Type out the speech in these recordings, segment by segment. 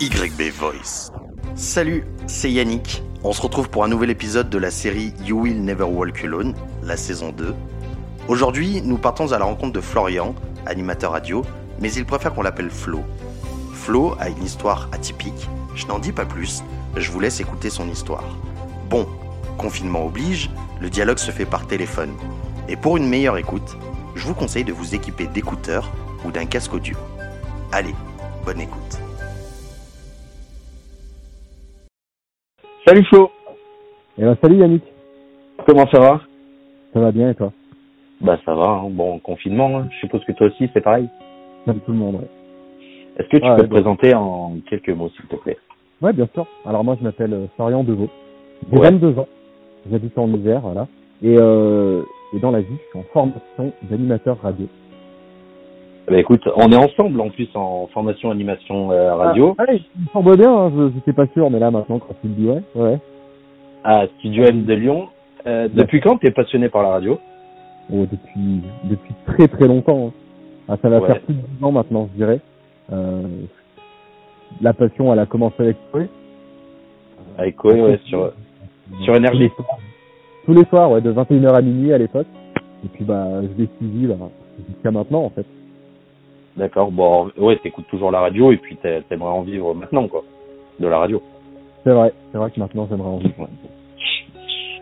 YB Voice. Salut, c'est Yannick. On se retrouve pour un nouvel épisode de la série You Will Never Walk Alone, la saison 2. Aujourd'hui, nous partons à la rencontre de Florian, animateur radio, mais il préfère qu'on l'appelle Flo. Flo a une histoire atypique, je n'en dis pas plus, je vous laisse écouter son histoire. Bon, confinement oblige, le dialogue se fait par téléphone. Et pour une meilleure écoute, je vous conseille de vous équiper d'écouteurs ou d'un casque audio. Allez, bonne écoute. Salut Flo, Eh ben, salut Yannick, comment ça va? Ça va bien et toi? Bah ça va, hein. bon confinement, hein. je suppose que toi aussi c'est pareil. Comme tout le monde, ouais. Est-ce que tu Ouais, peux te bon. présenter en quelques mots s'il te plaît? Ouais, bien sûr. Alors moi, je m'appelle euh, Florian Deveau. J'ai Ouais. 22 ans. J'habite en Isère, voilà. Et, euh, et dans la vie, je suis en formation d'animateur radio. Bah écoute, on est ensemble en plus en formation animation euh, radio Ah, ouais, me semble bien, hein, je j'étais pas sûr, mais là maintenant, quand tu le dis, ouais. Ouais. à Studio M de Lyon. Euh, depuis quand tu es passionné par la radio? Oh, depuis, depuis très très longtemps. hein. Ah, ça va Ouais. faire plus de 10 ans maintenant, je dirais. Euh, la passion, elle a commencé avec toi. Avec Koé, ouais, sur, sur Énergie. Tous les soirs, ouais, de 21h à minuit à l'époque. Et puis, bah, je l'ai suivi, bah, jusqu'à maintenant, en fait. D'accord, bon ouais, t'écoutes toujours la radio et puis t'a- t'aimerais en vivre maintenant quoi, de la radio. C'est vrai, c'est vrai que maintenant, j'aimerais en vivre.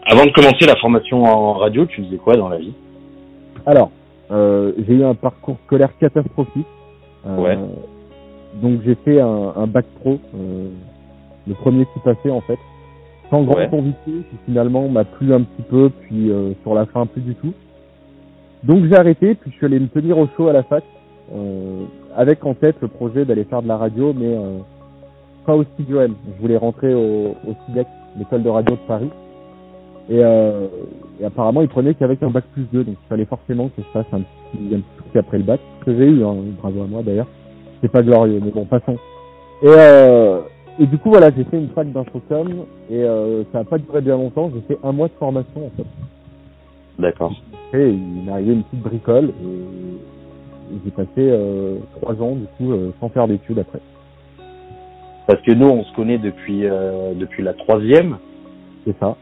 Avant de commencer la formation en radio, tu faisais quoi dans la vie? Alors, euh, j'ai eu un parcours scolaire catastrophique. Euh, Ouais. Donc, j'ai fait un, un bac pro, euh, le premier qui passait, en fait. Sans grande Ouais. conviction, qui finalement m'a plu un petit peu, puis euh, sur la fin, plus du tout. Donc, j'ai arrêté, puis je suis allé me tenir au chaud à la fac, avec en tête le projet d'aller faire de la radio, mais euh, pas au Studio M. Je voulais rentrer au, au SIDEC, l'école de radio de Paris. Et, euh, et apparemment, ils prenaient qu'avec un bac plus 2, donc il fallait forcément que je fasse un petit, un petit truc après le bac, ce que j'ai eu, hein, bravo à moi d'ailleurs. C'est pas glorieux, mais bon, passons. Et, euh, et du coup, voilà, j'ai fait une fac d'infocom, et euh, ça n'a pas duré bien longtemps, j'ai fait un mois de formation en fait. D'accord. Et il m'est arrivé une petite bricole, et j'ai passé euh, trois ans, du coup, euh, sans faire d'études après. Parce que nous on se connaît depuis euh, depuis la troisième C'est ça.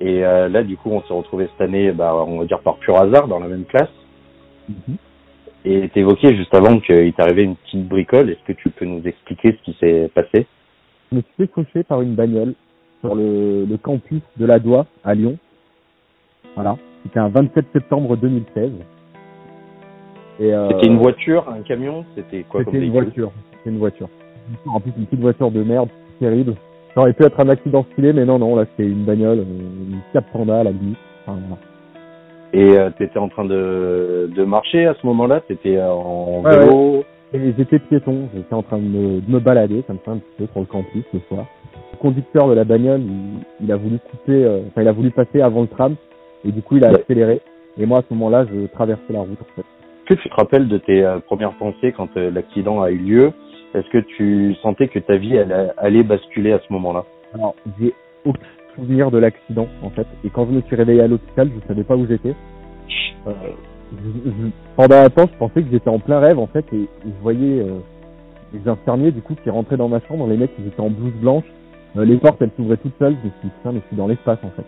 et euh, là du coup on s'est retrouvé cette année, bah on va dire par pur hasard dans la même classe. Mhm. Et t'évoquais juste avant qu'il t'arrivait une petite bricole. Est-ce que tu peux nous expliquer ce qui s'est passé? Je me suis fait cocher par une bagnole sur le, le campus de la Doua à Lyon. Voilà. C'était un 27 septembre 2016. Et, euh, C'était une voiture, un camion C'était quoi C'était une voiture. C'était une voiture. En plus, une petite voiture de merde, terrible. Ça aurait pu être un accident stylé, mais non, non, là, c'était une bagnole, euh, une Fiat Panda à la limite. Enfin, voilà. Et euh, t'étais en train de, de marcher à ce moment-là? T'étais en Ouais, vélo? Et j'étais piéton, j'étais en train de me, de me balader comme ça un petit peu sur le campus le soir. Le conducteur de la bagnole, il, il a voulu couper, euh, enfin il a voulu passer avant le tram et du coup il a Ouais. accéléré. Et moi à ce moment-là, je traversais la route en fait. Que tu te rappelles de tes euh, premières pensées quand euh, l'accident a eu lieu? Est-ce que tu sentais que ta vie elle, allait basculer à ce moment-là? Alors j'ai aucun souvenir de l'accident en fait. Et quand je me suis réveillé à l'hôpital, je savais pas où j'étais. Euh, pendant un temps, je pensais que j'étais en plein rêve en fait et je voyais euh, les infirmiers du coup qui rentraient dans ma chambre. Les mecs ils étaient en blouse blanche. Euh, les portes elles s'ouvraient toutes seules. Je me suis dit putain mais je suis dans l'espace en fait.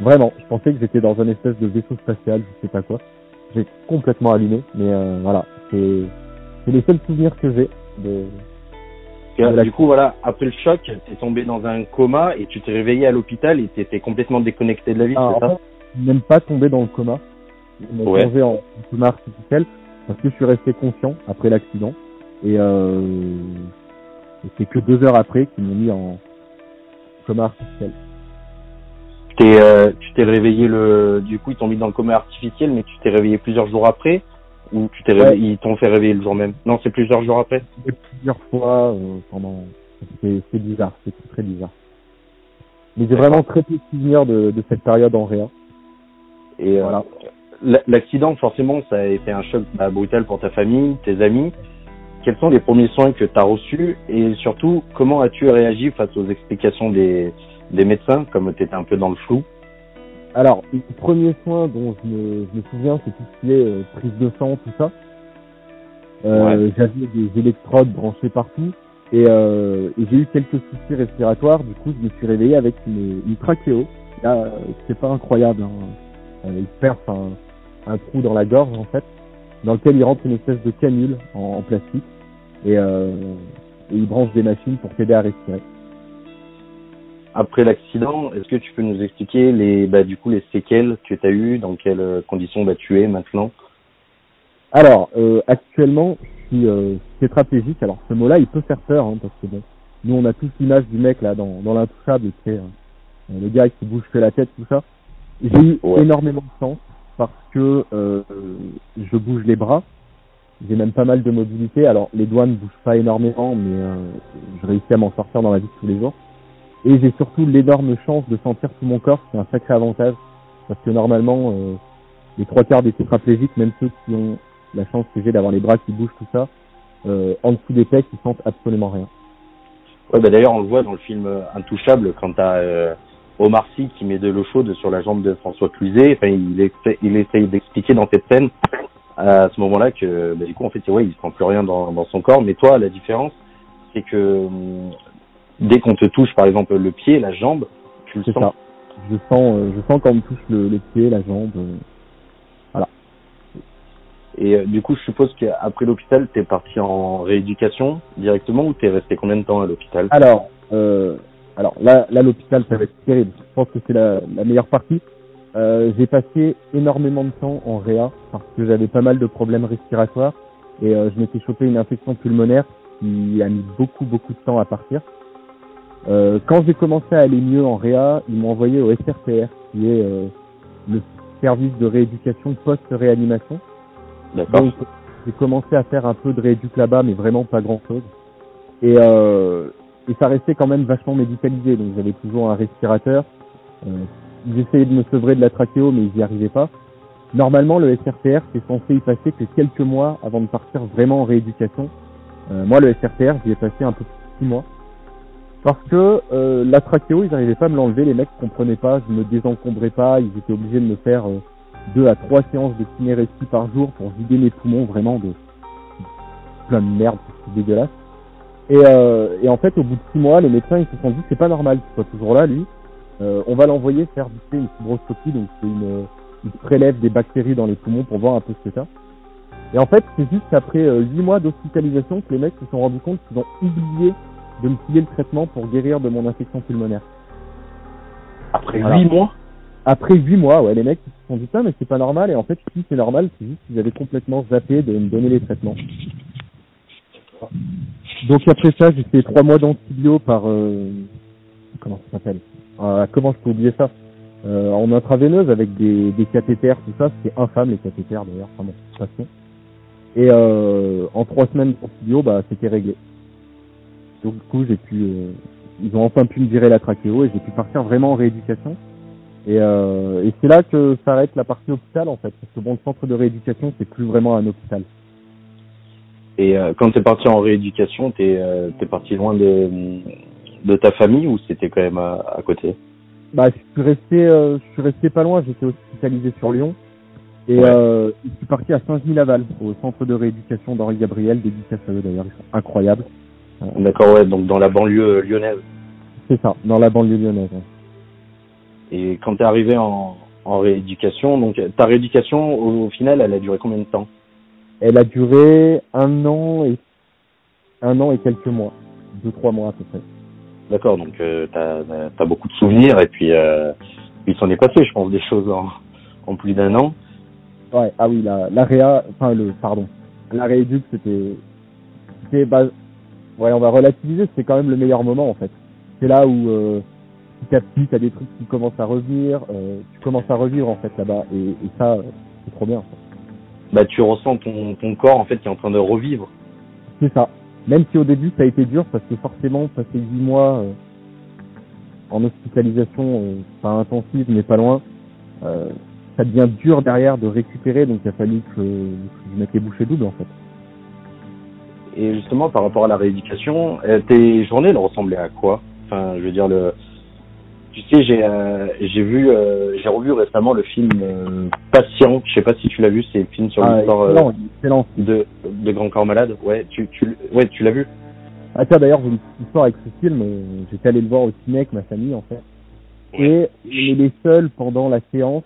Vraiment, je pensais que j'étais dans un espèce de vaisseau spatial, je sais pas quoi. J'ai complètement allumé, mais euh, voilà, c'est les seuls souvenirs que j'ai de. Du coup, voilà, après le choc, t'es tombé dans un coma et tu t'es réveillé à l'hôpital et t'étais complètement déconnecté de la vie, Ah, c'est ça? même pas tombé dans le coma. M'ont Ouais. plongé en coma artificiel parce que je suis resté conscient après l'accident. Et, euh, et c'est que deux heures après qu'ils m'ont mis en coma artificiel. T'es, euh, tu t'es réveillé le, du coup, ils t'ont mis dans le coma artificiel, mais tu t'es réveillé plusieurs jours après ou tu t'es Ouais. ils t'ont fait réveiller le jour même? Non, c'est plusieurs jours après. Plusieurs fois euh, pendant. C'est c'est bizarre, c'est très, bizarre. Mais j'ai vraiment très peu de souvenirs de, de cette période en réa. Et euh, Voilà. l'accident, forcément, ça a été un choc bah, brutal pour ta famille, tes amis. Quels sont les premiers soins que tu as reçus? Et surtout, comment as-tu réagi face aux explications des, des médecins, comme tu étais un peu dans le flou Alors, les premiers soins dont je me, je me souviens, c'est tout ce qui est euh, prise de sang, tout ça. Euh, J'avais des électrodes branchées partout. Et, euh, et j'ai eu quelques soucis respiratoires. Du coup, je me suis réveillé avec une, une trachéo. Là, c'est pas incroyable. Hein. Il perce un, un trou dans la gorge en fait, dans lequel il rentre une espèce de canule en, en plastique et, et il branche des machines pour t'aider à respirer. Après l'accident, est-ce que tu peux nous expliquer les, bah, du coup, les séquelles que tu as eues, dans quelles conditions bah, tu es maintenant? Alors, euh, actuellement, je suis euh, tétraplégique. Alors, ce mot-là, il peut faire peur, hein, parce que bon, nous, on a tous l'image du mec là dans, dans l'intouchable, euh, le gars qui bouge que la tête, tout ça. J'ai eu Ouais. énormément de chance parce que euh, je bouge les bras. J'ai même pas mal de mobilité. Alors, les doigts ne bougent pas énormément, mais euh, je réussis à m'en sortir dans la vie de tous les jours. Et j'ai surtout l'énorme chance de sentir tout mon corps, c'est un sacré avantage. Parce que normalement, euh, les trois quarts des tétraplégiques, même ceux qui ont la chance que j'ai d'avoir les bras qui bougent, tout ça, euh, en dessous des pecs, ils sentent absolument rien. Ouais, bah d'ailleurs, on le voit dans le film euh, Intouchable quand t'as euh, Omar Sy qui met de l'eau chaude sur la jambe de François Cluzet. Enfin, il, essa- il essaye d'expliquer dans cette scène à ce moment-là que, bah, du coup, en fait, ouais, il sent plus rien dans, dans son corps. Mais toi, la différence, c'est que hum, dès qu'on te touche, par exemple, le pied, la jambe, tu le sens. ça. Je sens, euh, je sens quand on me touche le, le pied, la jambe. euh, Et euh, du coup, je suppose qu'après l'hôpital, t'es parti en rééducation directement ou t'es resté combien de temps à l'hôpital? Alors, euh, alors là, là l'hôpital, ça va être terrible. Je pense que c'est la, la meilleure partie. Euh, j'ai passé énormément de temps en réa parce que j'avais pas mal de problèmes respiratoires et euh, je m'étais chopé une infection pulmonaire qui a mis beaucoup beaucoup de temps à partir. Euh, quand j'ai commencé à aller mieux en réa, ils m'ont envoyé au SRPR, qui est euh, le service de rééducation post-réanimation. D'accord. Donc, j'ai commencé à faire un peu de rééduc là-bas, mais vraiment pas grand-chose. Et, euh, et ça restait quand même vachement médicalisé. Donc, j'avais toujours un respirateur. Euh, J'essayais de me sevrer de la trachéo, mais j'y arrivais pas. Normalement, le SRPR, c'est censé y passer que quelques mois avant de partir vraiment en rééducation. Euh, moi, le SRPR, j'y ai passé un peu plus de six mois. Parce que euh, la trachéo, ils n'arrivaient pas à me l'enlever, les mecs comprenaient pas, je me désencombrais pas, ils étaient obligés de me faire euh, deux à trois séances de kinérestie par jour pour vider mes poumons vraiment de plein de merde, c'est dégueulasse. Et, euh, et en fait, au bout de six mois, les médecins ils se sont dit c'est pas normal qu'il soit toujours là, lui. Euh, on va l'envoyer faire sais, une fibroscopie, donc c'est une, il prélève des bactéries dans les poumons pour voir un peu ce que ça. Et en fait, c'est juste après euh, huit mois d'hospitalisation que les mecs se sont rendus compte qu'ils ont oublié de me filer le traitement pour guérir de mon infection pulmonaire. Après Voilà. huit mois? Après huit mois, ouais, les mecs ils se sont dit ça, mais c'est pas normal. Et en fait, si c'est normal, c'est juste qu'ils avaient complètement zappé de me donner les traitements. Donc après ça, j'ai fait trois mois d'antibio par euh, comment ça s'appelle? Ah, Comment je peux oublier ça? Euh, En intraveineuse avec des, des cathéters, tout ça. C'était infâme les cathéters d'ailleurs. Enfin bon, passons. Et euh, en trois semaines d'antibio, bah c'était réglé. Donc du coup, j'ai pu, euh, ils ont enfin pu me virer la trachéo et j'ai pu partir vraiment en rééducation. Et, euh, et c'est là que s'arrête la partie hôpital en fait, parce que bon, le centre de rééducation c'est plus vraiment un hôpital. Et euh, quand t'es parti en rééducation, t'es euh, t'es parti loin de, de ta famille ou c'était quand même à, à côté? Bah, je suis resté, euh, je suis resté pas loin. J'étais hospitalisé sur Lyon et Ouais. euh, je suis parti à Saint-Genis-Laval, au centre de rééducation d'Henri Gabriel, dédicace à eux d'ailleurs, ils sont incroyables. D'accord, ouais, donc dans la banlieue euh, lyonnaise. C'est ça, dans la banlieue lyonnaise. ouais. Et quand t'es arrivé en, en rééducation, donc ta rééducation au, au final, elle a duré combien de temps? Elle a duré un an et un an et quelques mois, deux trois mois à peu près. D'accord, donc euh, t'as as beaucoup de souvenirs et puis euh, il s'en est passé, je pense, des choses en, en plus d'un an. Ouais, ah oui, la, la réa, enfin le, pardon, la rééduc, c'était, c'était, bah, ouais, on va relativiser, c'est quand même le meilleur moment en fait. C'est là où euh, petit à petit, t'as des trucs qui commencent à revenir, euh, tu commences à revivre en fait là-bas, et, et ça, euh, c'est trop bien. en fait. Bah tu ressens ton, ton corps en fait qui est en train de revivre. C'est ça. Même si au début ça a été dur, parce que forcément, passer huit mois euh, en hospitalisation, euh, pas intensive mais pas loin, euh, ça devient dur derrière de récupérer, donc il a fallu que, que je mette les bouchées doubles en fait. Et justement, par rapport à la rééducation, euh, tes journées, elles ressemblaient à quoi? Enfin, je veux dire, le... tu sais, j'ai euh, j'ai vu, euh, j'ai revu récemment le film euh, Patient. Je sais pas si tu l'as vu, c'est le film sur Ah, l'histoire de, de Grand Corps Malade. Ouais, tu, tu, ouais, tu l'as vu? Ah tiens, d'ailleurs, j'ai une petite histoire avec ce film. J'étais allé le voir au ciné avec ma famille, en fait. Et on est les seuls pendant la séance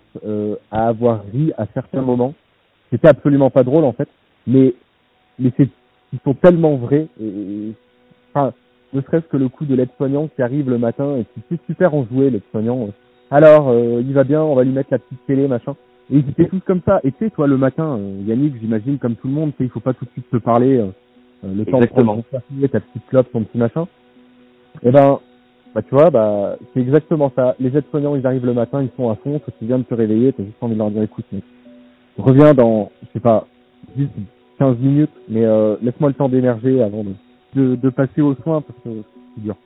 à avoir ri à certains moments. C'était absolument pas drôle, en fait. Mais, mais c'est, ils sont tellement vrais. Et, et- enfin, ne serait-ce que le coup de l'aide-soignant qui arrive le matin et qui c'est super enjoué, l'aide-soignant. Alors, euh, il va bien, on va lui mettre la petite télé, machin. Et ils étaient tous comme ça. Et tu sais, toi, le matin, euh, Yannick, j'imagine, comme tout le monde, tu sais, il faut pas tout de suite te parler. euh, euh, le temps de Exactement. prendre ton ta petite clope, ton petit machin. Et ben, bah tu vois, bah c'est exactement ça. Les aides-soignants, ils arrivent le matin, ils sont à fond. Toi, tu viens de te réveiller, t'as juste envie de leur dire, écoute, mec, reviens dans, je sais pas, 10, 15 minutes, mais euh, laisse-moi le temps d'émerger avant de, de, de passer aux soins parce que c'est dur.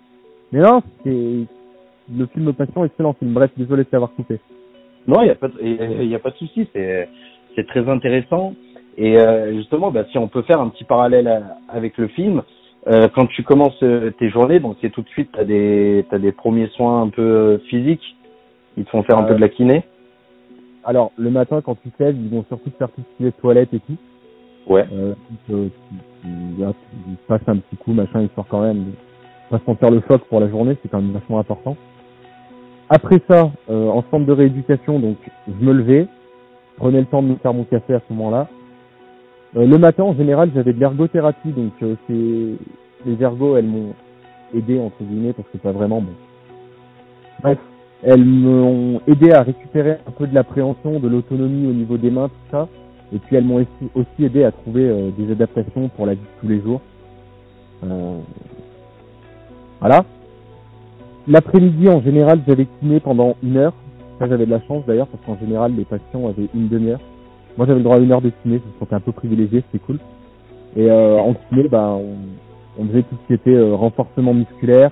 Mais non, c'est le film Patient, excellent film. Bref, désolé de t'avoir coupé. Non, il n'y a pas de, y a pas de souci. C'est, c'est très intéressant. Et euh, justement, bah, si on peut faire un petit parallèle à- avec le film, euh, quand tu commences euh, tes journées, donc c'est tout de suite, t'as des, t'as des premiers soins un peu euh, physiques. Ils te font faire un Euh, peu de la kiné. Alors, le matin, quand tu te lèves, ils vont surtout te faire tout ce qui est toilette et tout. Ouais. Euh, là, tu passes un petit coup, machin, histoire quand même pas sentir le choc pour la journée, c'est quand même vachement important. Après ça, euh, en centre de rééducation, donc je me levais, prenais le temps de me faire mon café à ce moment-là. Euh, le matin, en général, j'avais de l'ergothérapie, donc euh, c'est les ergos, elles m'ont aidé entre guillemets parce que pas vraiment bon. Bref, elles m'ont aidé à récupérer un peu de l'appréhension, de l'autonomie au niveau des mains, tout ça. Et puis elles m'ont aussi- aidé à trouver euh, des adaptations pour la vie de tous les jours. Euh, Voilà. L'après-midi, en général, j'avais kiné pendant une heure. Ça, j'avais de la chance d'ailleurs, parce qu'en général, les patients avaient une demi-heure. Moi, j'avais le droit à une heure de kiné, je me sentais un peu privilégié, c'était cool. Et euh, en kiné, bah, on, on faisait tout ce qui était euh, renforcement musculaire.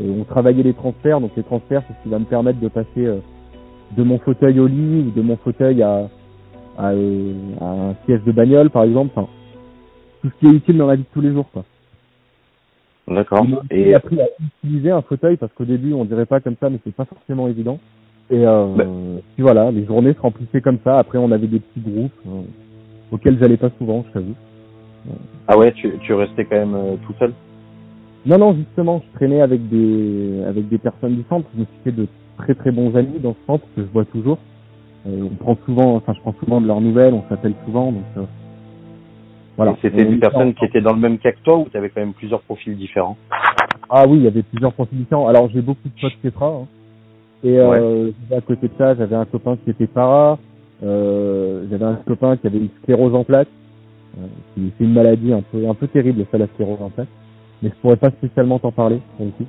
Et on travaillait les transferts. Donc les transferts, c'est ce qui va me permettre de passer euh, de mon fauteuil au lit ou de mon fauteuil à, à, à un siège de bagnole, par exemple. Enfin, tout ce qui est utile dans la vie de tous les jours, quoi. D'accord. Et aussi appris à utiliser un fauteuil parce qu'au début on dirait pas comme ça mais c'est pas forcément évident. Et euh, Bah. puis voilà, les journées se remplissaient comme ça. Après on avait des petits groupes euh, auxquels j'allais pas souvent, je t'avoue. ah ouais, tu, tu restais quand même euh, tout seul? Non non justement, je traînais avec des avec des personnes du centre. Je me suis fait de très très bons amis dans ce centre que je vois toujours. Euh, on prend souvent, enfin je prends souvent de leurs nouvelles, on s'appelle souvent donc euh, voilà. C'était des personnes qui étaient dans le même cas que toi ou tu avais quand même plusieurs profils différents? Ah oui, il y avait plusieurs profils différents. Alors j'ai beaucoup de potes Tetra. Hein. Et euh, à côté de ça, j'avais un copain qui était para. Euh, j'avais un copain qui avait une sclérose en plaques. Euh, c'est c'est une maladie un peu un peu terrible, ça, la sclérose en plaques. Mais je pourrais pas spécialement t'en parler, pour le coup.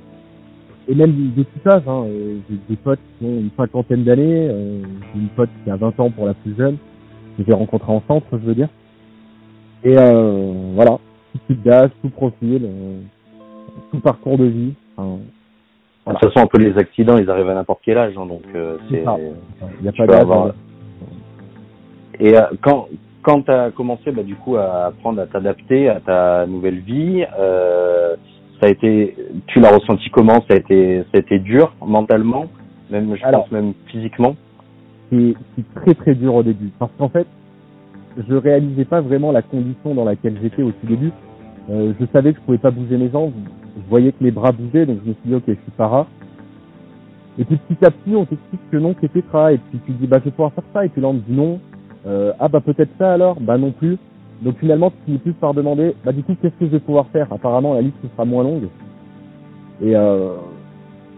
Et même de tout âge, hein, euh, j'ai des potes qui ont une cinquantaine d'années, euh, j'ai une pote qui a 20 ans pour la plus jeune, que j'ai rencontré en centre, je veux dire. Et euh, voilà, tout type d'âge, tout profil, euh, tout parcours de vie. Enfin, De toute façon, un peu les accidents, ils arrivent à n'importe quel âge, hein, donc euh, C'est il n'y a pas d'âge. avoir- hein. Et euh, quand quand tu as commencé bah, du coup à apprendre à t'adapter à ta nouvelle vie, euh, ça a été, tu l'as ressenti comment? Ça a été, ça a été dur mentalement, même je Alors. pense même physiquement? c'est très très dur au début. Parce qu'en fait, je réalisais pas vraiment la condition dans laquelle j'étais au tout début. Euh, je savais que je pouvais pas bouger mes jambes. Je voyais que mes bras bougeaient, donc je me suis dit, ok, je suis para. Et puis petit à petit, on t'explique que non, c'est tétra. Et puis tu dis, bah je vais pouvoir faire ça. Et puis là, on te dit non. Euh, ah bah peut-être ça alors? Bah non plus. Donc finalement, tu finis plus par demander, bah du coup, qu'est-ce que je vais pouvoir faire Apparemment, la liste sera moins longue. Et euh,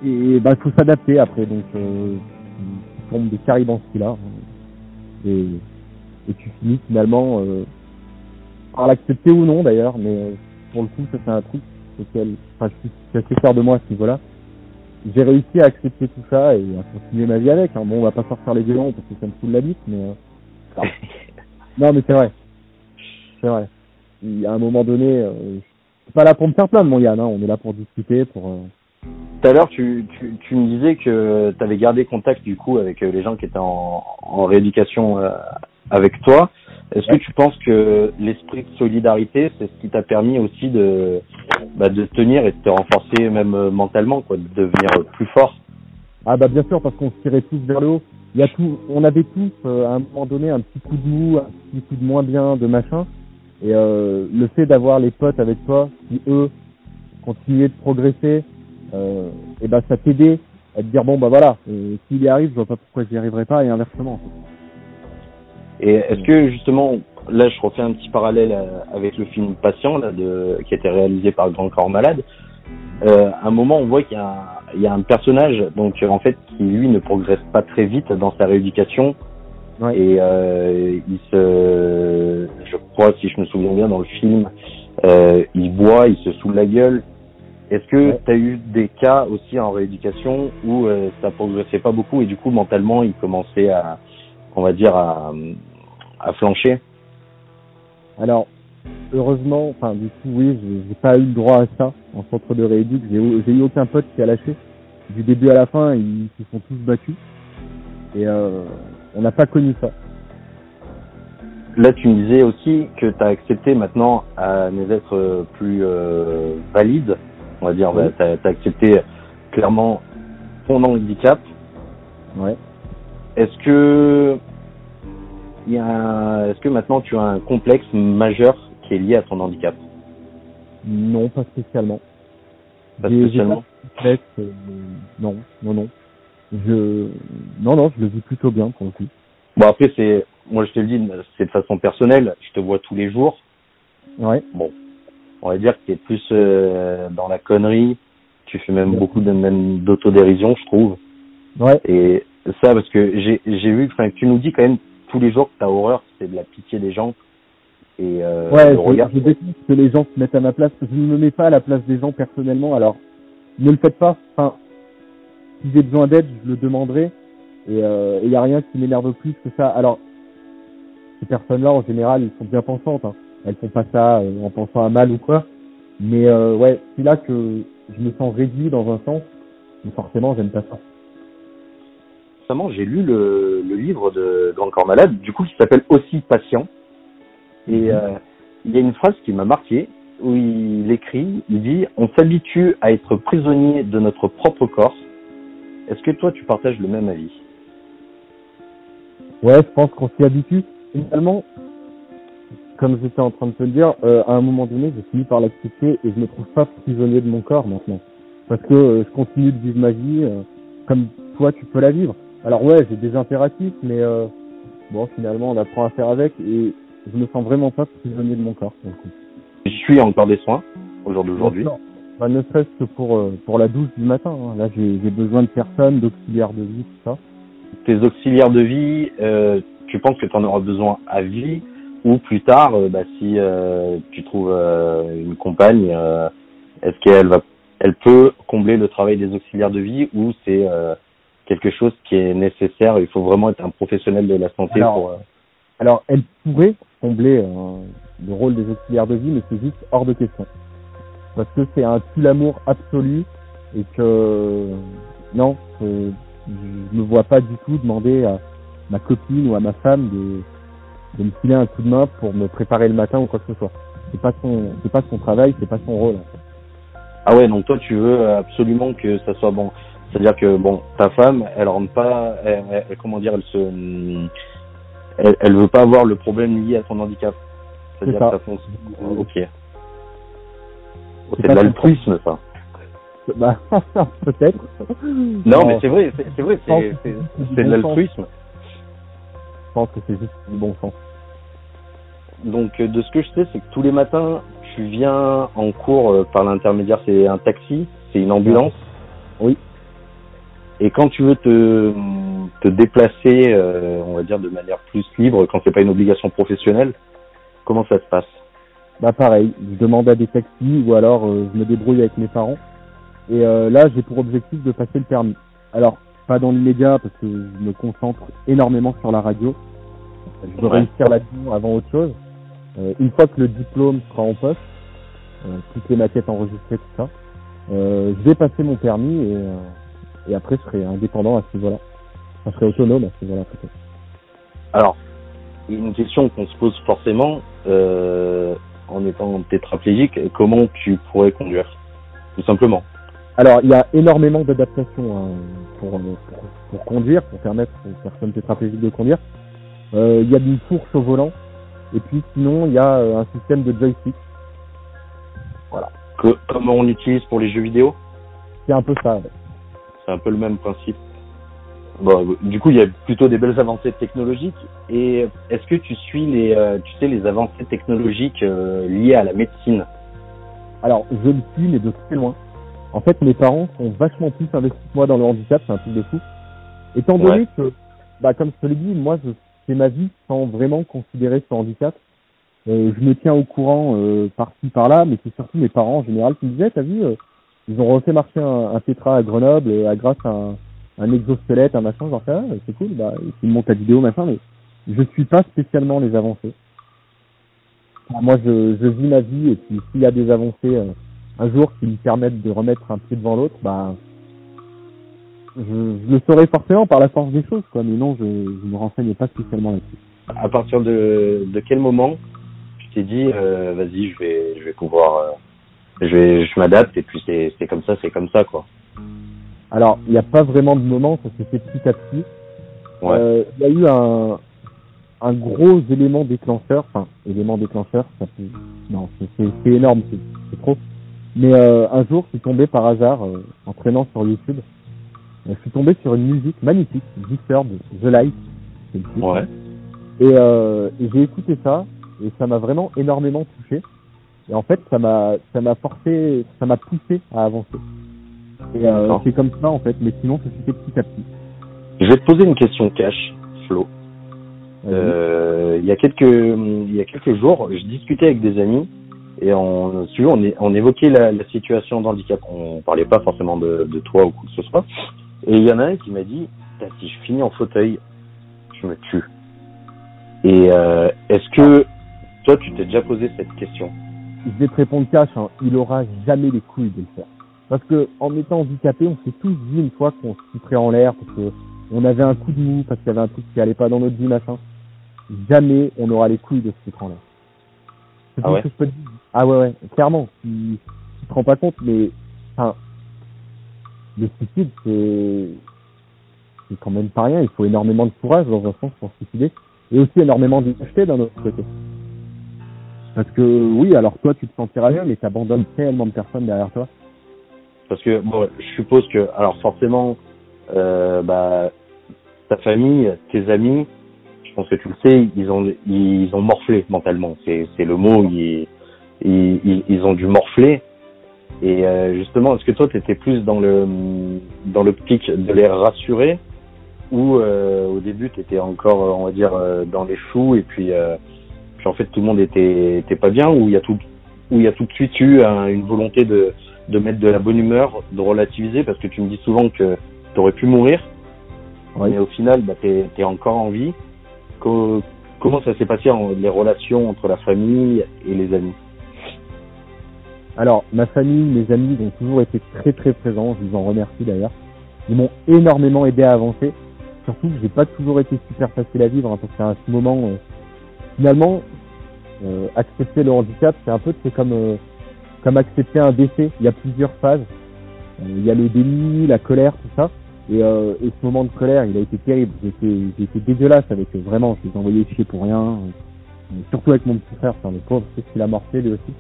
et bah faut s'adapter après. Donc euh, tu tombes des caribans là. Et, et tu finis finalement euh, par l'accepter ou non d'ailleurs, mais euh, pour le coup ça c'est un truc auquel enfin, je suis assez fier de moi à ce niveau-là. J'ai réussi à accepter tout ça et à continuer ma vie avec. Hein. Bon, on va pas sortir les violons parce que ça me fout la bite, mais euh, non, mais c'est vrai, c'est vrai. Il a un moment donné, euh, suis pas là pour me faire plaindre, mon Yann. Hein. On est là pour discuter, pour euh, Tout à l'heure, tu, tu, tu me disais que tu avais gardé contact du coup avec euh, les gens qui étaient en, en rééducation euh, avec toi. Est-ce que tu penses que l'esprit de solidarité, c'est ce qui t'a permis aussi de, bah, de tenir et de te renforcer même mentalement, quoi, de devenir plus fort? Ah bah bien sûr parce qu'on se tirait tous vers le haut. Il y a tout, on avait tous euh, à un moment donné un petit coup de mou, un petit coup de moins bien, de machin. Et euh, le fait d'avoir les potes avec toi qui eux continuer de progresser, euh, et ben ça t'aidait à te dire bon bah voilà, euh, s'il y arrive, je vois pas pourquoi j'y arriverai pas et inversement. Et est-ce que justement, là je refais un petit parallèle euh, avec le film Patient qui a été réalisé par Grand Corps Malade. À un moment, on voit qu'il y, a un- y a un personnage donc en fait qui lui ne progresse pas très vite dans sa rééducation Ouais. et euh, il se, je crois si je me souviens bien dans le film, euh, il boit, il se saoule la gueule. Est-ce que Ouais. tu as eu des cas aussi en rééducation où euh, ça progressait pas beaucoup et du coup mentalement il commençait à, on va dire à, à flancher? Alors, heureusement, enfin, du coup, oui, j'ai pas eu le droit à ça en centre de rééduc. J'ai eu j'ai eu aucun pote qui a lâché. Du début à la fin, ils se sont tous battus. Et euh, on n'a pas connu ça. Là, tu me disais aussi que tu as accepté maintenant à des êtres plus euh, valides, on va dire, Oui. tu as, accepté clairement ton handicap. Ouais. Est-ce que est-ce que maintenant tu as un complexe majeur qui est lié à ton handicap? Non, pas spécialement. Pas spécialement. pas de complexe, euh, non, non, non. Je, non, non, je le vis plutôt bien pour le coup. Bon après c'est moi je te le dis c'est de façon personnelle, je te vois tous les jours. Ouais. On va dire que tu es plus euh, dans la connerie, tu fais même Ouais. beaucoup de même d'autodérision, je trouve. Ouais. Et ça, parce que j'ai j'ai vu, enfin, tu nous dis quand même tous les jours que ta horreur, c'est de la pitié des gens. Et euh, Ouais, le je, regard. je déteste que les gens se mettent à ma place. Je ne me mets pas à la place des gens personnellement. Alors, ne le faites pas. Enfin, si j'ai besoin d'aide, je le demanderai. Et il n'y a rien qui m'énerve plus que ça. Alors, ces personnes-là, en général, elles sont bien pensantes. Hein. Elles font pas ça euh, en pensant à mal ou quoi. Mais euh, ouais, c'est là que je me sens réduit dans un sens. Mais forcément, j'aime pas ça. Récemment, j'ai lu le, le livre de Grand Corps Malade, du coup, qui s'appelle Aussi patient. Et euh, il y a une phrase qui m'a marqué, où il écrit, il dit, on s'habitue à être prisonnier de notre propre corps. Est-ce que toi, tu partages le même avis? Ouais, je pense qu'on s'y habitue. Finalement, comme j'étais en train de te le dire, euh, à un moment donné, j'ai fini par l'accepter et je me trouve pas prisonnier de mon corps maintenant. Parce que euh, je continue de vivre ma vie euh, comme toi, tu peux la vivre. Alors ouais, j'ai des impératifs, mais bon, finalement, on apprend à faire avec et je me sens vraiment pas prisonnier de mon corps. Je suis encore des soins, au jour d'aujourd'hui. Sûr. Bah, ne serait-ce que pour, euh, pour la douche du matin. hein. Là, j'ai j'ai besoin de personne, d'auxiliaires de vie, tout ça. tes auxiliaires de vie, euh, tu penses que tu en auras besoin à vie ou plus tard, euh, bah, si euh, tu trouves euh, une compagne, euh, est-ce qu'elle va, elle peut combler le travail des auxiliaires de vie ou c'est euh, quelque chose qui est nécessaire Il faut vraiment être un professionnel de la santé Alors, pour. euh, Alors, elle pourrait combler euh, le rôle des auxiliaires de vie, mais c'est juste hors de question. Parce que c'est un tue l'amour absolu et que non, je me vois pas du tout demander à ma copine ou à ma femme de, de me filer un coup de main pour me préparer le matin ou quoi que ce soit. C'est pas son, c'est pas son travail, c'est pas son rôle. en fait. Ah ouais, donc toi tu veux absolument que ça soit bon. C'est-à-dire que bon, ta femme, elle rentre pas, elle- elle- comment dire, elle se, elle, elle veut pas avoir le problème lié à ton handicap. C'est-à-dire C'est ça. que ça fonctionne. Ok. C'est de l'altruisme ça. Bah, peut-être. Non, mais c'est vrai, c'est vrai, c'est de l'altruisme. Je pense que c'est juste du bon sens. Donc euh, de ce que je sais, c'est que tous les matins, tu viens en cours euh, par l'intermédiaire, c'est un taxi, c'est une ambulance. Oui. Et quand tu veux te, te déplacer, euh, on va dire de manière plus libre, quand c'est pas une obligation professionnelle, comment ça se passe? Bah pareil, je demande à des taxis ou alors euh, je me débrouille avec mes parents. Et euh, là, j'ai pour objectif de passer le permis. Alors, pas dans l'immédiat parce que je me concentre énormément sur la radio. Je veux Ouais. réussir là-dedans avant autre chose. Euh, une fois que le diplôme sera en poste, euh, toutes les maquettes enregistrées, tout ça, euh, je vais passer mon permis et, euh, et après je serai indépendant à ce niveau-là. Enfin, je serai autonome à ce niveau-là peut-être. Alors, une question qu'on se pose forcément euh, en étant tétraplégique, comment tu pourrais conduire Tout simplement. Alors, il y a énormément d'adaptations hein, pour, pour, pour conduire, pour permettre aux personnes tétraplégiques de conduire. Euh, il y a une fourche au volant, et puis sinon, il y a euh, un système de joystick. Voilà. comment on utilise pour les jeux vidéo? C'est un peu ça. C'est un peu le même principe. Bon, du coup, il y a plutôt des belles avancées technologiques. Et est-ce que tu suis les, euh, tu sais, les avancées technologiques euh, liées à la médecine? Alors, je le suis, mais de très loin. En fait, mes parents sont vachement plus investis que moi dans le handicap, c'est un truc de fou. Étant donné que, bah, comme je te l'ai dit, moi, je fais ma vie sans vraiment considérer ce handicap. Euh, je me tiens au courant euh, par-ci par-là, mais c'est surtout mes parents en général qui me disaient, t'as vu, ils ont refait marcher un, un Petra à Grenoble à grâce à un, un exosquelette, un machin, genre ça, c'est cool, bah, ils montent la vidéo, machin, mais je suis pas spécialement les avancées. Moi, je, vis ma vie, et puis s'il y a des avancées euh, un jour qui me permettent de remettre un pied devant l'autre, bah, je, le saurai forcément par la force des choses, quoi, mais non, je, je me renseigne pas spécialement là-dessus. À partir de, quel moment tu t'es dit, euh, vas-y, je vais, je vais pouvoir, euh, je je m'adapte, et puis c'est comme ça, c'est comme ça, quoi. Alors, il n'y a pas vraiment de moment, ça s'est fait petit à petit. Ouais. Euh, il y a eu un, un gros élément déclencheur, enfin, élément déclencheur, ça peut, non, c'est énorme, c'est trop. Mais euh, un jour, je suis tombé par hasard, euh, en traînant sur YouTube, je suis tombé sur une musique magnifique, Disturbed, The Light. Ouais. Et, euh, et j'ai écouté ça, et ça m'a vraiment énormément touché. Et en fait, ça m'a, ça m'a forcé, ça m'a poussé à avancer. Et euh, c'est comme ça en fait, mais sinon ça se fait petit à petit. Je vais te poser une question cash, Flo. Euh, il y a quelques il y a quelques jours, je discutais avec des amis et on on, on évoquait la, la situation d'handicap. On parlait pas forcément de, de toi ou quoi que ce soit. Et il y en a un qui m'a dit si je finis en fauteuil, je me tue. Et euh, est-ce que toi tu t'es déjà posé cette question? Je vais te répondre cash, hein, il aura jamais les couilles de le faire. Parce que en étant handicapé, on s'est tous dit une fois qu'on se foutrait en l'air parce que on avait un coup de mou, parce qu'il y avait un truc qui allait pas dans notre vie, machin. Jamais on aura les couilles de se foutre en l'air. Ah ouais. Que je peux te dire. Ah ouais, ouais, clairement. Tu, tu te rends pas compte, mais enfin, le suicide, c'est c'est quand même pas rien. Il faut énormément de courage dans un sens pour se suicider, et aussi énormément d'honnêteté d'un autre côté. Parce que oui, alors toi, tu te sentiras bien, mais t'abandonnes tellement de personnes derrière toi. Parce que bon, je suppose que, alors forcément, euh, bah, ta famille, tes amis, je pense que tu le sais, ils ont ils ont morflé mentalement. C'est c'est le mot. Ils, ils ils ont dû morfler. Et euh, justement, est-ce que toi, tu étais plus dans le dans l'optique de les rassurer ou euh, au début, tu étais encore, on va dire, euh, dans les choux et puis, euh, puis en fait, tout le monde était était pas bien ou il y a tout où il y a tout de suite eu une volonté de de mettre de la bonne humeur, de relativiser, parce que tu me dis souvent que tu aurais pu mourir, oui. mais au final, bah, tu es, encore en vie. Co comment ça s'est passé en, les relations entre la famille et les amis? Alors, ma famille, mes amis ont toujours été très très présents, je vous en remercie d'ailleurs. Ils m'ont énormément aidé à avancer, surtout que j'ai pas toujours été super facile à vivre, hein, parce qu'à ce moment, euh, finalement, euh, accepter le handicap, c'est un peu c'est comme euh, comme accepter un décès. Il y a plusieurs phases. Euh, il y a le déni, la colère, tout ça. Et, euh, et ce moment de colère, il a été terrible. J'ai été dégueulasse avec eux. Vraiment, je les ai envoyés chier pour rien. Euh, surtout avec mon petit frère, enfin, le pauvre, c'est ce qu'il a morflé lui aussi.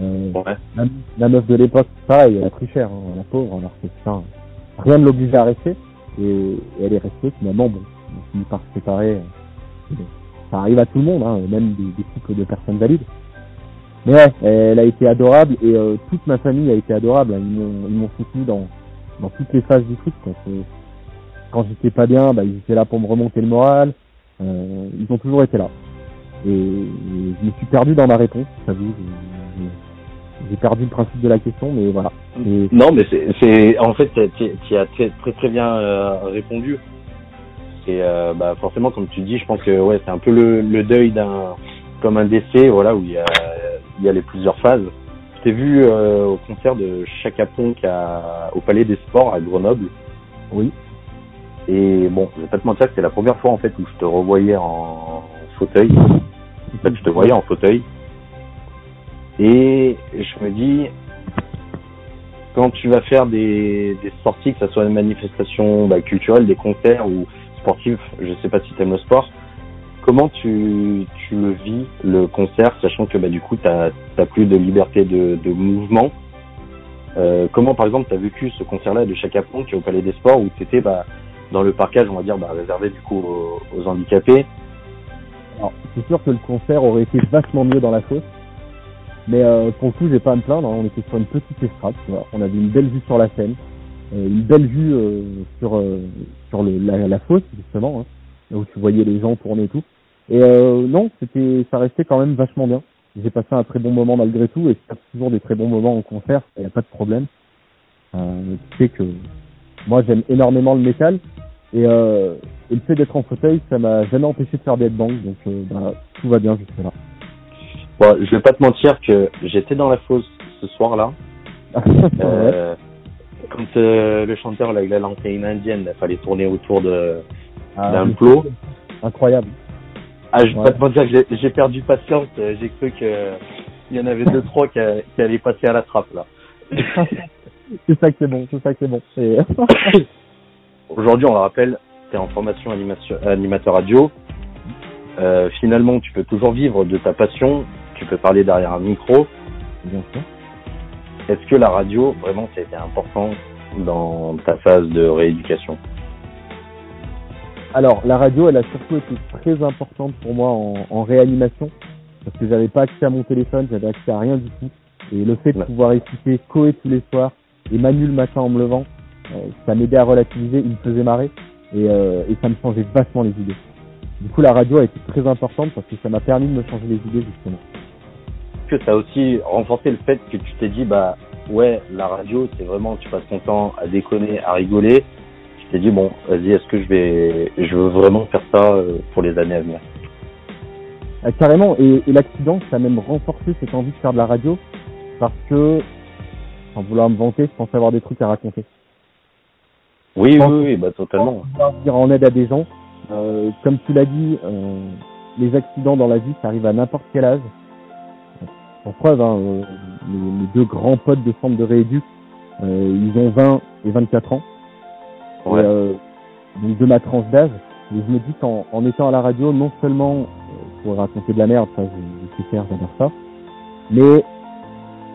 Euh, ouais. la, la, meuf de l'époque, pareil, elle a pris cher, hein, la pauvre, alors que putain, rien ne l'obligeait à rester. Et, et, elle est restée, finalement, bon, on finit par se séparer. Ça arrive à tout le monde, hein, même des, des couples de personnes valides. Ouais, elle a été adorable et euh, toute ma famille a été adorable. M'ont, ils m'ont soutenu dans, dans toutes les phases du truc. Quoi. Quand j'étais pas bien, bah, ils étaient là pour me remonter le moral. Euh, ils ont toujours été là. Et, je me suis perdu dans ma réponse, j'avoue. J'ai perdu le principe de la question, mais voilà. Non, mais c'est, c'est en fait, tu as très très, très bien euh, répondu. Et euh, bah, forcément, comme tu dis, je pense que ouais, c'est un peu le, le deuil d'un comme un décès, voilà, où il y a il y a les plusieurs phases. Je t'ai vu euh, au concert de Chaka Ponk à, au Palais des Sports à Grenoble. Oui. Et bon, je vais pas te mentir que c'est la première fois en fait où je te revoyais en fauteuil. En fait, je te voyais en fauteuil. Et je me dis, quand tu vas faire des, des sorties, que ce soit des manifestations bah, culturelles, des concerts ou sportifs, je sais pas si tu aimes le sport, comment tu, tu le vis, le concert, sachant que bah, du coup, tu n'as plus de liberté de, de mouvement euh, Comment, par exemple, tu as vécu ce concert-là de Chaka Ponk au Palais des Sports où tu étais bah, dans le parcage, on va dire, bah, réservé du coup aux, handicapés? C'est sûr que le concert aurait été vachement mieux dans la fosse. Mais euh, pour le coup, j'ai pas à me plaindre. Hein. On était sur une petite estrade. On avait une belle vue sur la scène, euh, une belle vue sur sur la, la fosse justement. Hein où tu voyais les gens tourner et tout. Et euh, non, c'était, ça restait quand même vachement bien. J'ai passé un très bon moment malgré tout, et c'est toujours des très bons moments en concert, il n'y a pas de problème. Euh, tu sais que moi j'aime énormément le métal, et, euh, et le fait d'être en fauteuil, ça m'a jamais empêché de faire des headbangs, donc euh, bah, tout va bien jusque là. Bon, je vais pas te mentir que j'étais dans la fosse ce soir-là. euh, quand euh, le chanteur là, il a lancé une indienne, il fallait tourner autour de ah, d'un plot. Incroyable. Ah, je vais pas te mentir que j'ai perdu patience. J'ai cru que il y en avait deux trois qui, qui, allaient passer à la trappe là. c'est ça qui est bon, c'est ça qui est bon. Aujourd'hui, on le rappelle, tu es en formation animateur radio. Euh, finalement, tu peux toujours vivre de ta passion. Tu peux parler derrière un micro. Bien sûr. Est-ce que la radio, vraiment, ça a été important dans ta phase de rééducation? Alors, la radio, elle a surtout été très importante pour moi en, réanimation, parce que j'avais pas accès à mon téléphone, j'avais accès à rien du tout. Et le fait de pouvoir écouter Coé tous les soirs et Manu le matin en me levant, euh, ça m'aidait à relativiser, il me faisait marrer, et, euh, et ça me changeait vachement les idées. Du coup, la radio a été très importante parce que ça m'a permis de me changer les idées, justement. Que ça a aussi renforcé le fait que tu t'es dit, bah, ouais, la radio, c'est vraiment, tu passes ton temps à déconner, à rigoler, t'es dit bon, vas-y, est-ce que je vais, je veux vraiment faire ça euh, pour les années à venir? Ah, Carrément. Et, l'accident, ça a même renforcé cette envie de faire de la radio parce que, sans vouloir me vanter, je pensais avoir des trucs à raconter. Oui, oui, oui, bah totalement. Dire en aide à des gens. Euh, comme tu l'as dit, euh, les accidents dans la vie, ça arrive à n'importe quel âge. En preuve, hein, euh, les, deux grands potes de centre de rééduc, ils ont 20 et 24 ans. Ouais. Euh, donc de ma tranche d'âge. Et je me dis qu'en en étant à la radio, non seulement euh, pour raconter de la merde, ça je, je suis fier j'adore ça, mais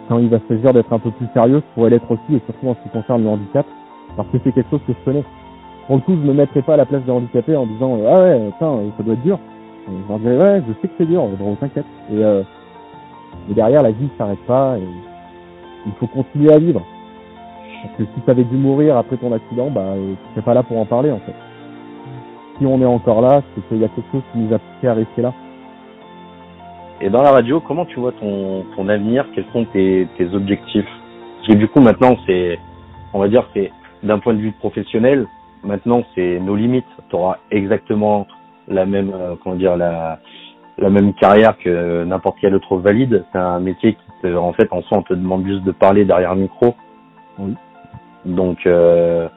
quand il va s'agir d'être un peu plus sérieux, je pourrais l'être aussi, et surtout en ce qui concerne le handicap, parce que c'est quelque chose que je connais. Pour le coup, je me mettrai pas à la place des handicapés en disant ah ouais, putain, ça doit être dur. je leur dirais ouais, je sais que c'est dur, bon, t'inquiète. Et, euh, et derrière, la vie ne s'arrête pas, et il faut continuer à vivre. Parce que si tu avais dû mourir après ton accident, bah, tu serais pas là pour en parler, en fait. Si on est encore là, c'est qu'il y a quelque chose qui nous a poussé à rester là. Et dans la radio, comment tu vois ton, ton avenir? Quels sont tes, tes objectifs? Parce que du coup, maintenant, c'est, on va dire, c'est d'un point de vue professionnel, maintenant, c'est nos limites. Tu auras exactement la même, euh, comment dire, la, la même carrière que n'importe quel autre valide. C'est un métier qui, te, en fait, en soi, on te demande juste de parler derrière un micro. Oui. Donc, euh,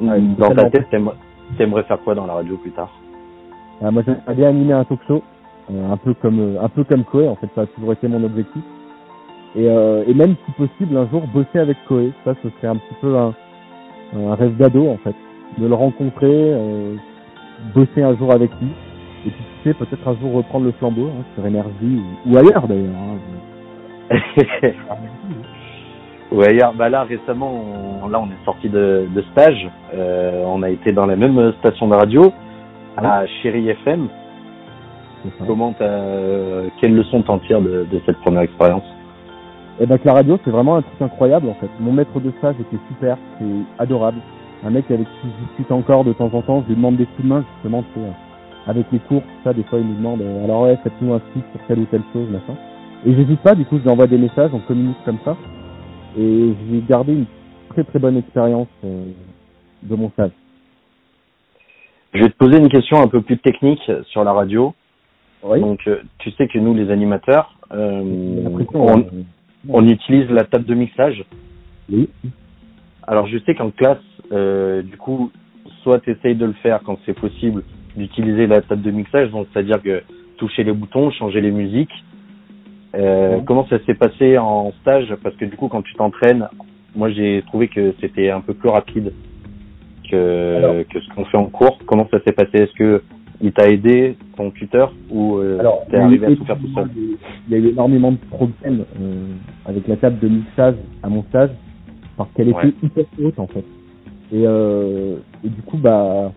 dans ta tête, t'aimerais faire quoi dans la radio plus tard? Ah, Moi, j'aimerais bien animer un talk show, euh, un peu comme euh, un peu comme Koé. En fait, ça a toujours été mon objectif. Et, euh, et même si possible, un jour bosser avec Koé. Ça, ce serait un petit peu un, un rêve d'ado en fait, de le rencontrer, euh, bosser un jour avec lui. Et puis tu sais, peut-être un jour reprendre le flambeau hein, sur énergie ou, ou ailleurs d'ailleurs. Hein. Ouais, bah là récemment, on, là on est sorti de, de stage. Euh, on a été dans la même station de radio à Chéri FM. Comment quelles leçons t'en tires de, de, cette première expérience? Eh ben que la radio c'est vraiment un truc incroyable en fait. Mon maître de stage était super, c'est adorable. Un mec avec qui je discute encore de temps en temps, je lui demande des coups de main justement, tu sais, avec les cours, ça, des fois il me demande euh, alors ouais faites-nous un site sur telle ou telle chose, machin. Et j'hésite pas, du coup je lui envoie des messages, on communique comme ça. Et j'ai gardé une très très bonne expérience euh, de mon stage. Je vais te poser une question un peu plus technique sur la radio. Oui. Donc, euh, tu sais que nous, les animateurs, euh, on, on, utilise la table de mixage. Oui. Alors, je sais qu'en classe, euh, du coup, soit tu essayes de le faire quand c'est possible, d'utiliser la table de mixage, donc c'est-à-dire que toucher les boutons, changer les musiques, euh, comment ça s'est passé en stage? Parce que du coup, quand tu t'entraînes, moi j'ai trouvé que c'était un peu plus rapide que, que ce qu'on fait en cours. Comment ça s'est passé? Est-ce que il t'a aidé, ton tuteur, ou euh, t'es arrivé à tout faire tout seul? Il y a eu énormément de problèmes euh, avec la table de mixage à mon stage parce qu'elle était Ouais. hyper haute en fait. Et, euh, et du coup, bah,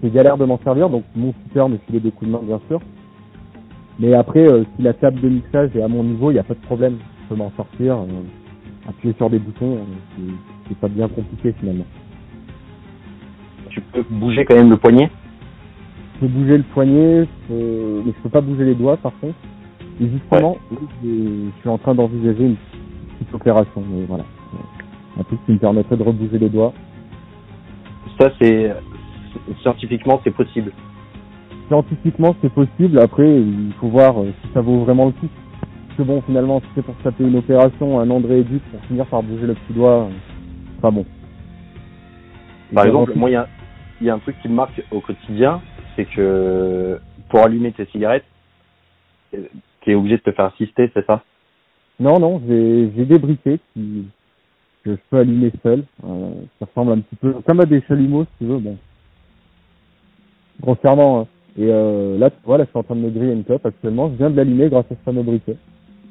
c'est galère de m'en servir. Donc mon tuteur me filait des coups de main bien sûr. Mais après, euh, si la table de mixage est à mon niveau, il n'y a pas de problème. Je peux m'en sortir. Appuyer sur des boutons, euh, c'est- pas bien compliqué finalement. Tu peux bouger quand même le poignet? Je peux bouger le poignet, mais je peux pas bouger les doigts par contre. Et justement, je je suis en train d'envisager une petite opération, mais voilà. Un truc qui me permettrait de rebouger les doigts. Ça, c'est scientifiquement, c'est possible. Scientifiquement, c'est possible. Après, il faut voir euh, si ça vaut vraiment le coup. Que bon, finalement, si c'est pour taper une opération, un André Duc pour finir par bouger le petit doigt, euh, c'est pas bon. Par exemple, moi, il y a, il y a un truc qui me marque au quotidien, c'est que pour allumer tes cigarettes, tu es obligé de te faire assister, c'est ça? Non, non, j'ai des briquets qui, que je peux allumer seul, euh, qui ressemblent un petit peu comme à des chalumeaux, si tu veux, bon. Grossièrement, hein. Et euh, là, tu vois, là, je suis en train de me griller une clope actuellement. Je viens de l'allumer grâce à ce fameux briquet.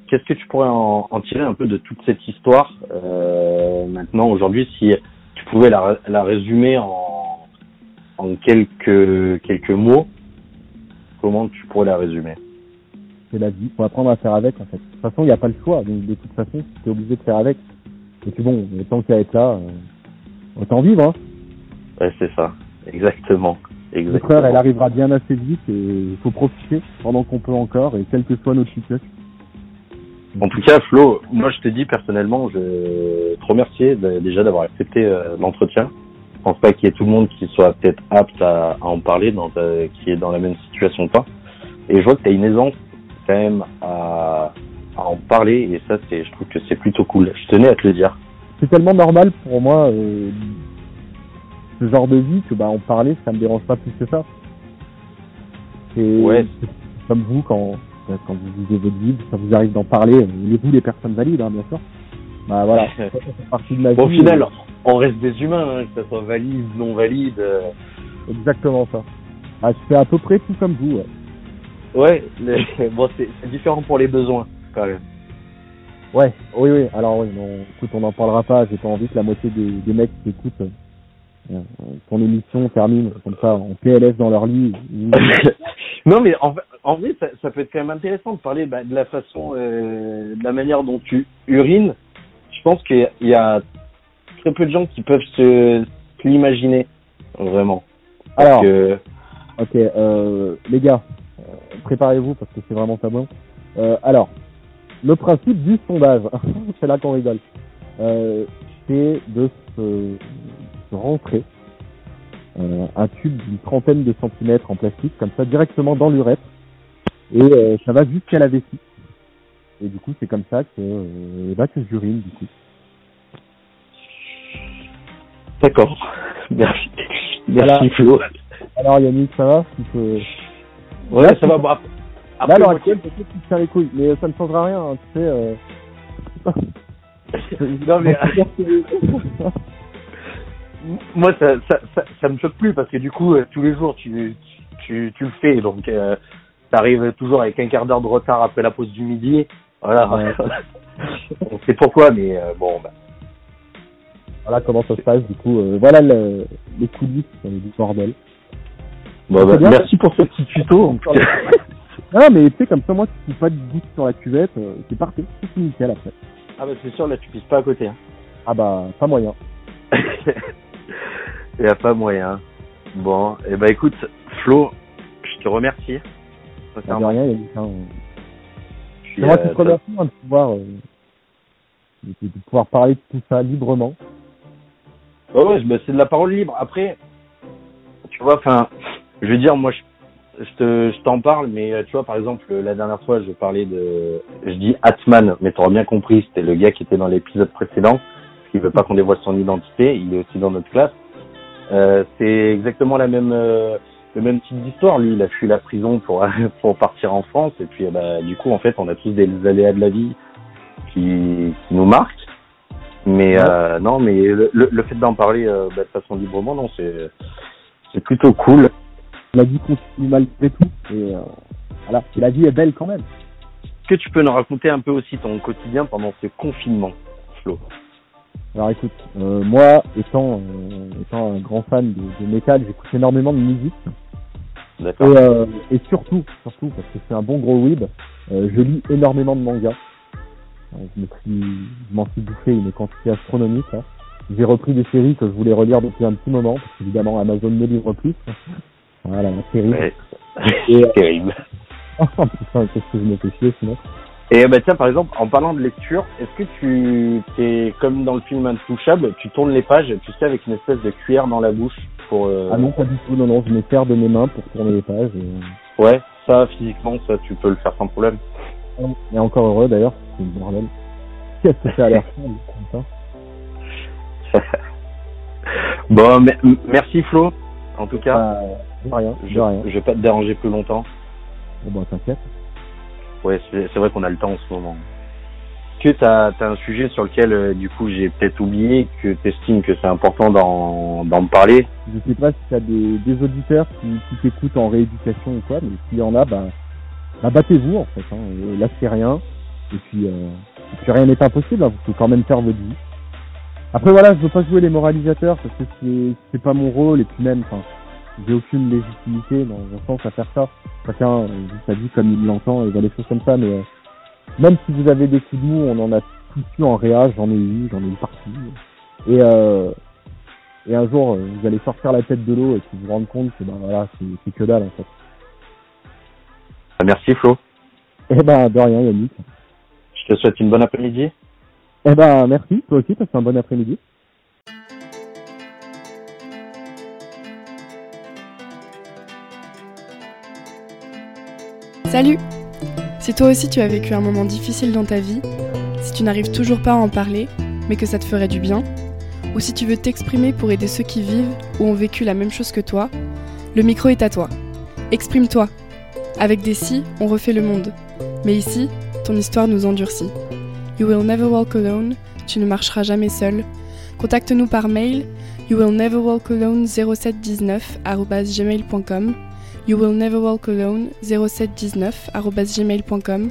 Qu'est-ce que tu pourrais en, en tirer un peu de toute cette histoire euh, maintenant, aujourd'hui, si tu pouvais la, la résumer en, en quelques, quelques mots, comment tu pourrais la résumer? C'est la vie. Faut apprendre à faire avec, en fait. De toute façon, il n'y a pas le choix. Donc, de toute façon, tu es obligé de faire avec. Et puis bon, tant qu'à être là, euh, autant vivre, hein. Ouais, c'est ça, exactement. Exactement. frère, elle arrivera bien assez vite et il faut profiter pendant qu'on peut encore et quelle que soit notre situation. En tout cas, Flo, moi je te dis personnellement, je te remercie déjà d'avoir accepté euh, l'entretien. Je pense pas qu'il y ait tout le monde qui soit peut-être apte à, à en parler, dans ta- qui est dans la même situation que toi. Et je vois que tu as une aisance quand même à, à en parler et ça, c'est, je trouve que c'est plutôt cool. Je tenais à te le dire. c'est tellement normal pour moi euh, ce genre de vie que bah en parler ça me dérange pas plus que ça. C'est Ouais. comme vous quand quand vous vivez votre vie, ça vous arrive d'en parler, euh, vous les personnes valides hein, bien sûr. Bah voilà, ça fait partie de ma Bon, au vie. final, on reste des humains, hein, que ça soit valide, non valide. euh, euh, exactement ça. Ah, je fais à peu près tout comme vous. Ouais. Ouais, mais bon, c'est, différent pour les besoins quand même. Ouais, oui, oui. Alors oui, non, écoute, on n'en parlera pas. J'ai pas envie que la moitié des, des mecs qui écoutent euh, euh, ton émission termine comme ça en PLS dans leur lit. non, mais en, vrai, ça, ça peut être quand même intéressant de parler bah, de la façon, euh, de la manière dont tu urines. Je pense qu'il y a- très peu de gens qui peuvent se, l'imaginer, vraiment. Parce Alors, que- ok, euh, les gars, euh, préparez-vous parce que c'est vraiment pas bon. Euh, alors, le principe du sondage, c'est là qu'on rigole, euh, c'est de se rentrer euh, un tube d'une trentaine de centimètres en plastique, comme ça, directement dans l'urètre, et euh, ça va jusqu'à la vessie. Et du coup, c'est comme ça que, euh, bah, que j'urine, du coup. D'accord. Merci. Voilà. Merci Flo. Alors Yannick, ça va? Tu peux- Ouais, Là, ça va. Là, après, moi, actuelle, peut-être les couilles, mais ça ne changera rien, hein, tu sais. Euh... Non, mais- moi, ça, ça, ça, ça me choque plus parce que du coup, euh, tous les jours, tu, tu, tu le fais. Donc, euh, t'arrives toujours avec un quart d'heure de retard après la pause du midi. Voilà. Ouais. On sait pourquoi, mais euh, bon, bah, voilà comment ça se passe, du coup. euh, voilà le, les coulisses du bordel. bon, bah, merci pour ce petit tuto. Ah, mais tu sais, comme ça, moi, tu fous pas de goutte sur la cuvette, euh, c'est parfait, c'est nickel après. ah bah c'est sûr, là, tu pisses pas à côté. Hein. Ah bah, pas moyen. Il n'y a pas moyen. Bon, et bah écoute, Flo, je te remercie. De rien, Yannick. Hein. C'est moi euh, qui te remercie hein, de pouvoir, euh, de, pouvoir parler de tout ça librement. Ouais, ouais, bah, c'est de la parole libre. Après, tu vois, enfin, je veux dire, moi, je, je te, je t'en parle, mais euh, tu vois, par exemple, la dernière fois, je parlais de, je dis Atman, mais t'auras bien compris, c'était le gars qui était dans l'épisode précédent, qui veut pas qu'on dévoile son identité, il est aussi dans notre classe. Euh, c'est exactement la même, euh, le même type d'histoire. Lui, il a fui la prison pour, pour partir en France, et puis, bah, du coup, en fait, on a tous des aléas de la vie qui, qui nous marquent. Mais Ouais. euh, non, mais le, fait d'en parler bah, de façon librement, non, c'est c'est plutôt cool. la vie continue malgré tout. Et voilà, et la vie est belle quand même. Est-ce que tu peux nous raconter un peu aussi ton quotidien pendant ce confinement, Flo? Alors écoute, euh, moi, étant, euh, étant un grand fan de, de métal, j'écoute énormément de musique. Et, D'accord. euh, et surtout, surtout, parce que c'est un bon gros weeb, euh, je lis énormément de mangas. Euh, Je me suis, je m'en suis bouffé une quantité astronomique. hein. J'ai repris des séries que je voulais relire depuis un petit moment, parce qu'évidemment Amazon ne livre plus. Voilà, la série. Ouais. Et, terrible. Putain, qu'est-ce que je me fais chier sinon. Et bah tiens, par exemple, en parlant de lecture, est-ce que tu es comme dans le film Intouchable, tu tournes les pages, tu sais, avec une espèce de cuillère dans la bouche pour. euh, Ah non, pas du tout, non, non, je me sers de mes mains pour tourner les pages. Et, Ouais, ça physiquement, ça tu peux le faire sans problème. et encore heureux d'ailleurs, c'est une bordel. Qu'est-ce que ça a l'air comme ça. Bon, merci Flo. En tout cas, Ah, de rien, de rien. je vais pas te déranger plus longtemps. Bon bah t'inquiète. Ouais, c'est c'est vrai qu'on a le temps en ce moment. Que tu as, un sujet sur lequel, euh, du coup, j'ai peut-être oublié, que tu estimes que c'est important d'en parler? Je sais pas si t'as des, des auditeurs qui, t'écoutent en rééducation ou quoi, mais s'il y en a, bah, bah battez-vous en fait. Hein, et lâchez rien. Et puis, euh, et puis rien n'est impossible. Hein, vous pouvez quand même faire votre vie. Après voilà, je veux pas jouer les moralisateurs parce que c'est c'est pas mon rôle et puis même, j'ai aucune légitimité dans un sens à faire ça. Chacun vit sa vie comme il l'entend et voit les choses comme ça. Mais euh, même si vous avez des coups de mou, on en a tous eu en réa. J'en ai eu, j'en ai eu partout. Et euh, et un jour, euh, vous allez sortir la tête de l'eau et puis vous rendre compte que ben voilà, c'est c'est que dalle en fait. Merci Flo. Eh ben de rien Yannick. Je te souhaite une bonne après-midi. Eh ben merci, toi aussi, passe un bon après-midi. Salut Si toi aussi tu as vécu un moment difficile dans ta vie, si tu n'arrives toujours pas à en parler, mais que ça te ferait du bien, ou si tu veux t'exprimer pour aider ceux qui vivent ou ont vécu la même chose que toi, le micro est à toi. Exprime-toi. Avec des si, on refait le monde. Mais ici, ton histoire nous endurcit. You will never walk alone, tu ne marcheras jamais seul. Contacte-nous par mail you will never walk alone 0719 gmail.com You will never walk alone 0719 gmail.com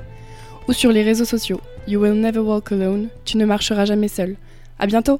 ou sur les réseaux sociaux. You will never walk alone, tu ne marcheras jamais seul. À bientôt!